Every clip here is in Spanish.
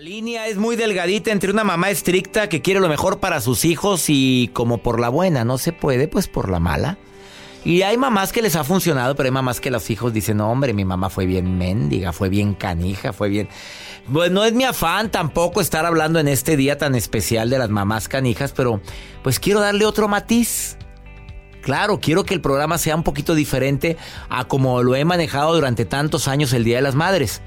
La línea es muy delgadita entre una mamá estricta que quiere lo mejor para sus hijos y como por la buena no se puede, pues por la mala. Y hay mamás que les ha funcionado, pero hay mamás que los hijos dicen, no, hombre, mi mamá fue bien mendiga, fue bien canija, fue bien... Pues no es mi afán tampoco estar hablando en este día tan especial de las mamás canijas, pero pues quiero darle otro matiz. Claro, quiero que el programa sea un poquito diferente a como lo he manejado durante tantos años el Día de las Madres.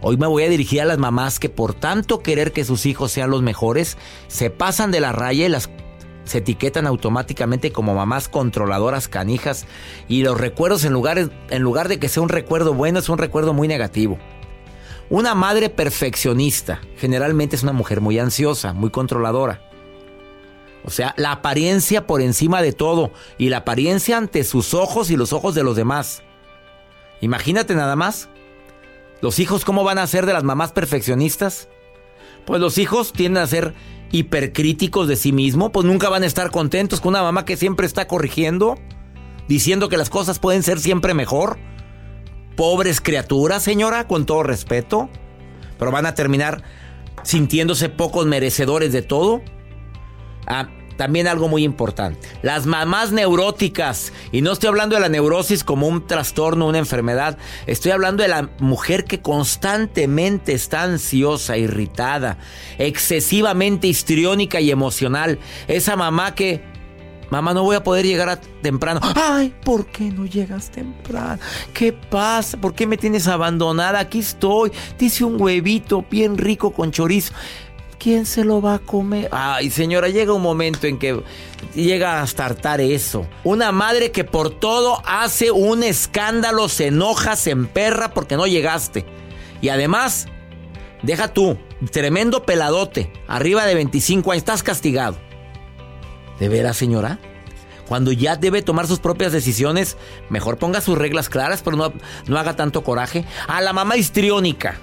Hoy me voy a dirigir a las mamás que por tanto querer que sus hijos sean los mejores, se pasan de la raya y las se etiquetan automáticamente como mamás controladoras canijas y los recuerdos en lugar, en lugar de que sea un recuerdo bueno es un recuerdo muy negativo. Una madre perfeccionista generalmente es una mujer muy ansiosa, muy controladora. O sea, la apariencia por encima de todo y la apariencia ante sus ojos y los ojos de los demás. Imagínate nada más. ¿Los hijos cómo van a ser de las mamás perfeccionistas? Pues los hijos tienden a ser hipercríticos de sí mismos, pues nunca van a estar contentos con una mamá que siempre está corrigiendo, diciendo que las cosas pueden ser siempre mejor. Pobres criaturas, señora, con todo respeto, pero van a terminar sintiéndose pocos merecedores de todo. Ah, también algo muy importante. Las mamás neuróticas. Y no estoy hablando de la neurosis como un trastorno, una enfermedad. Estoy hablando de la mujer que constantemente está ansiosa, irritada, excesivamente histriónica y emocional. Esa mamá que... Mamá, no voy a poder llegar a temprano. Ay, ¿por qué no llegas temprano? ¿Qué pasa? ¿Por qué me tienes abandonada? Aquí estoy. Dice un huevito bien rico con chorizo. ¿Quién se lo va a comer? Ay, señora, llega un momento en que llega hasta hartar eso. Una madre que por todo hace un escándalo, se enoja, se emperra porque no llegaste. Y además, deja tú, tremendo peladote, arriba de 25 años, estás castigado. ¿De veras, señora? Cuando ya debe tomar sus propias decisiones, mejor ponga sus reglas claras, pero no, no haga tanto coraje. A la mamá histriónica.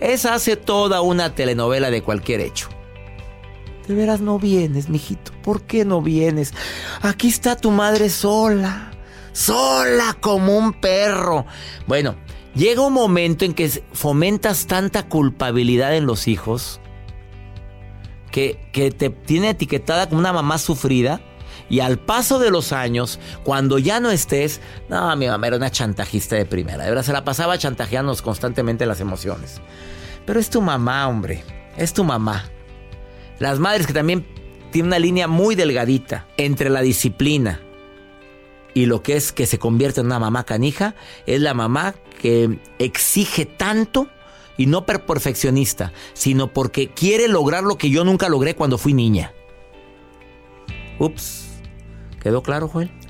Esa hace toda una telenovela de cualquier hecho. De veras no vienes, mijito. ¿Por qué no vienes? Aquí está tu madre sola. Sola como un perro. Bueno, llega un momento en que fomentas tanta culpabilidad en los hijos que, que te tiene etiquetada como una mamá sufrida. Y al paso de los años, cuando ya no estés, no, mi mamá era una chantajista de primera. De verdad, se la pasaba chantajeándonos constantemente las emociones. Pero es tu mamá, hombre. Es tu mamá. Las madres que también tienen una línea muy delgadita entre la disciplina y lo que es que se convierte en una mamá canija, es la mamá que exige tanto y no per perfeccionista, sino porque quiere lograr lo que yo nunca logré cuando fui niña. Ups. ¿Quedó claro, Joel?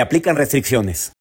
Aplican restricciones.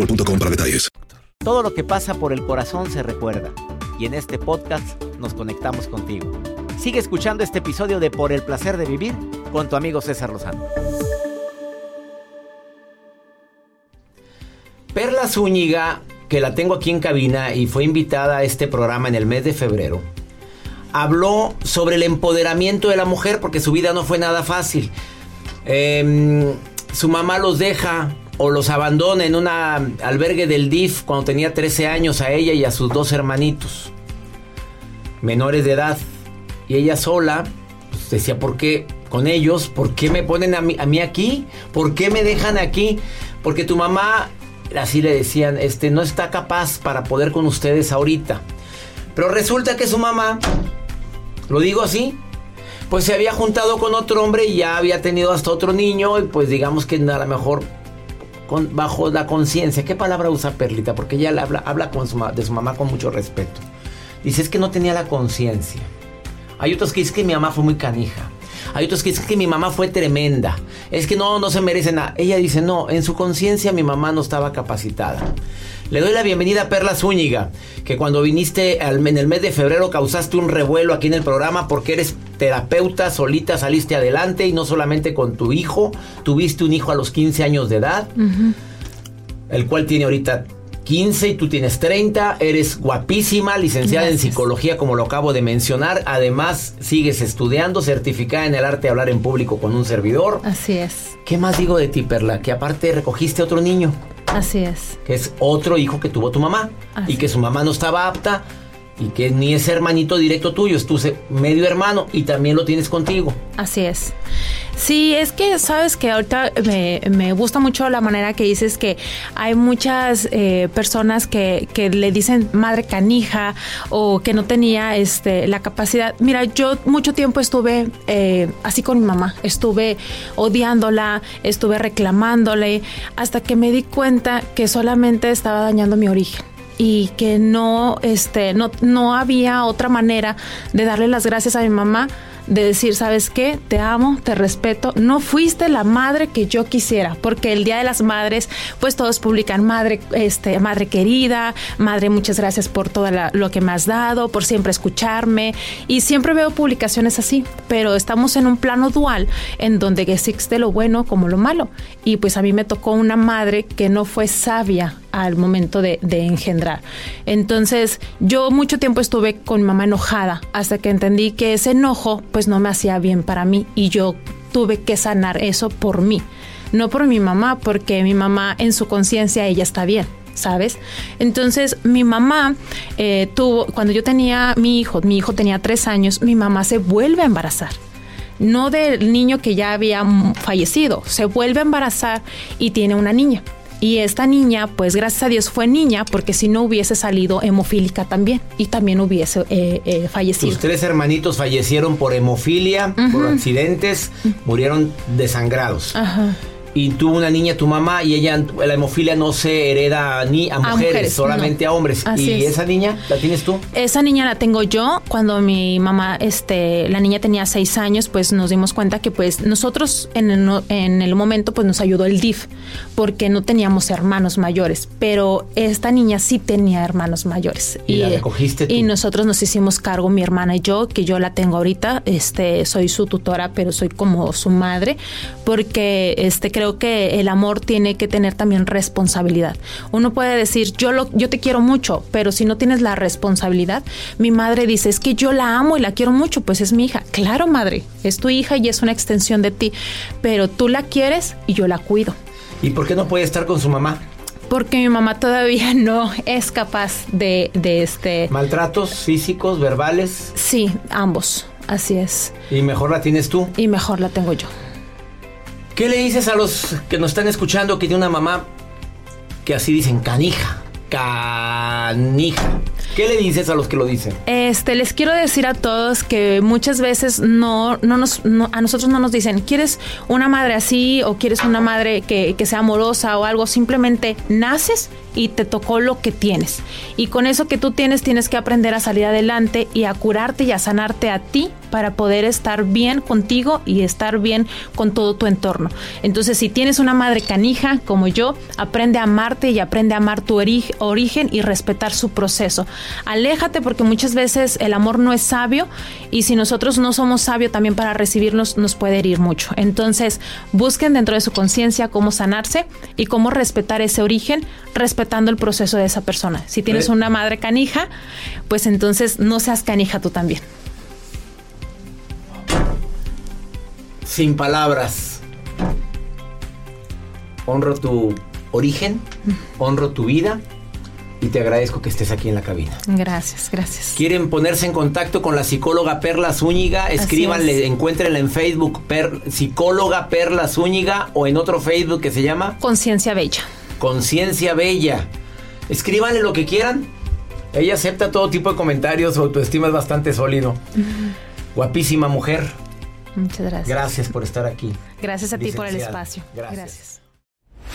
boostmobile.com para detalles. Todo lo que pasa por el corazón se recuerda. Y en este podcast nos conectamos contigo. Sigue escuchando este episodio de Por el placer de vivir con tu amigo César Lozano. Perla Zúñiga, que la tengo aquí en cabina y fue invitada a este programa en el mes de febrero, habló sobre el empoderamiento de la mujer porque su vida no fue nada fácil. Em, su mamá los deja o los abandona en un albergue del DIF cuando tenía 13 años a ella y a sus dos hermanitos, menores de edad. Y ella sola pues, decía, ¿por qué con ellos? ¿Por qué me ponen a mí, a mí aquí? ¿Por qué me dejan aquí? Porque tu mamá, así le decían, este, no está capaz para poder con ustedes ahorita. Pero resulta que su mamá, lo digo así, pues se había juntado con otro hombre y ya había tenido hasta otro niño y pues digamos que a lo mejor bajo la conciencia. ¿Qué palabra usa Perlita? Porque ella habla, habla con su, de su mamá con mucho respeto. Dice es que no tenía la conciencia. Hay otros que dicen que mi mamá fue muy canija. Hay otros que dicen que mi mamá fue tremenda. Es que no, no se merece nada. Ella dice, no, en su conciencia mi mamá no estaba capacitada. Le doy la bienvenida a Perla Zúñiga, que cuando viniste en el mes de febrero causaste un revuelo aquí en el programa porque eres terapeuta, solita saliste adelante y no solamente con tu hijo, tuviste un hijo a los 15 años de edad, el cual tiene ahorita 15 y tú tienes 30, eres guapísima, licenciada en psicología como lo acabo de mencionar, además sigues estudiando, certificada en el arte de hablar en público con un servidor. Así es. ¿Qué más digo de ti, Perla? Que aparte recogiste otro niño. Así es. Que es otro hijo que tuvo tu mamá y que su mamá no estaba apta y que ni es hermanito directo tuyo, es tu medio hermano y también lo tienes contigo. Así es. Sí, es que sabes que ahorita me, gusta mucho la manera que dices que hay muchas eh, personas que, que, le dicen madre canija o que no tenía este, la capacidad. Mira, yo mucho tiempo estuve eh, así con mi mamá, estuve odiándola, estuve reclamándole, hasta que me di cuenta que solamente estaba dañando mi origen y que no, este, no, no había otra manera de darle las gracias a mi mamá de decir, ¿sabes qué? Te amo, te respeto. No fuiste la madre que yo quisiera, porque el Día de las Madres, pues todos publican madre, este, madre querida, madre, muchas gracias por todo lo que me has dado, por siempre escucharme. Y siempre veo publicaciones así, pero estamos en un plano dual en donde existe lo bueno como lo malo. Y pues a mí me tocó una madre que no fue sabia al momento de, de, engendrar. Entonces, yo mucho tiempo estuve con mamá enojada hasta que entendí que ese enojo pues no me hacía bien para mí y yo tuve que sanar eso por mí, no por mi mamá, porque mi mamá en su conciencia ella está bien. ¿Sabes? Entonces mi mamá eh, tuvo, cuando yo tenía mi hijo, mi hijo tenía tres años, mi mamá se vuelve a embarazar no del niño que ya había fallecido, se vuelve a embarazar y tiene una niña. Y esta niña, pues gracias a Dios fue niña, porque si no hubiese salido hemofílica también y también hubiese eh, eh, fallecido. Tus tres hermanitos fallecieron por hemofilia, por accidentes, murieron desangrados. Ajá y tuvo una niña tu mamá y ella la hemofilia no se hereda ni a mujeres, solamente a hombres. Y esa niña la tienes tú esa niña la tengo yo. Cuando mi mamá este la niña tenía seis años pues nos dimos cuenta que pues nosotros en el, en el momento pues nos ayudó el DIF porque no teníamos hermanos mayores pero esta niña sí tenía hermanos mayores. Y, la recogiste y nosotros nos hicimos cargo mi hermana y yo que yo la tengo ahorita. Este soy su tutora pero soy como su madre porque este creo que el amor tiene que tener también responsabilidad. Uno puede decir, yo, lo, yo te quiero mucho, pero si no tienes la responsabilidad, mi madre dice, es que yo la amo y la quiero mucho, pues es mi hija. Claro, madre, es tu hija y es una extensión de ti, pero tú la quieres y yo la cuido. ¿Y por qué no puede estar con su mamá? porque mi mamá todavía no es capaz de, de, este... ¿Maltratos físicos, verbales? Sí, ambos, así es. ¿Y mejor la tienes tú? Y mejor la tengo yo. ¿Qué le dices a los que nos están escuchando que tiene una mamá que así dicen canija, canija. ¿Qué le dices a los que lo dicen? Este, les quiero decir a todos que muchas veces no, no nos, a nosotros no nos dicen, ¿quieres una madre así o quieres una madre que, que sea amorosa o algo? Simplemente naces y te tocó lo que tienes. Y con eso que tú tienes tienes que aprender a salir adelante y a curarte y a sanarte a ti para poder estar bien contigo y estar bien con todo tu entorno. Entonces, si tienes una madre canija como yo, aprende a amarte y aprende a amar tu origen y respetar su proceso. Aléjate porque muchas veces el amor no es sabio y si nosotros no somos sabios también para recibirnos nos puede herir mucho. Entonces, busquen dentro de su conciencia cómo sanarse y cómo respetar ese origen, respetando el proceso de esa persona. Si tienes una madre canija, pues entonces no seas canija tú también. sin palabras. Honro tu origen, honro tu vida y te agradezco que estés aquí en la cabina. Gracias, gracias. ¿Quieren ponerse en contacto con la psicóloga Perla Zúñiga? Escríbanle, encuéntrenla en Facebook, psicóloga Perla Zúñiga o en otro Facebook que se llama Conciencia Bella. Conciencia Bella. Escríbanle lo que quieran. Ella acepta todo tipo de comentarios, su autoestima es bastante sólido. Guapísima mujer. Muchas gracias. Gracias por estar aquí. Gracias a ti por el espacio. Gracias.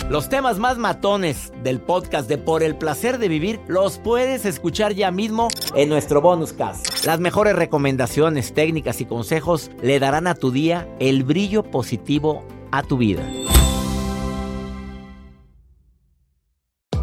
Los temas más matones del podcast de Por el placer de vivir los puedes escuchar ya mismo en nuestro bonus cast. Las mejores recomendaciones, técnicas y consejos le darán a tu día el brillo positivo a tu vida.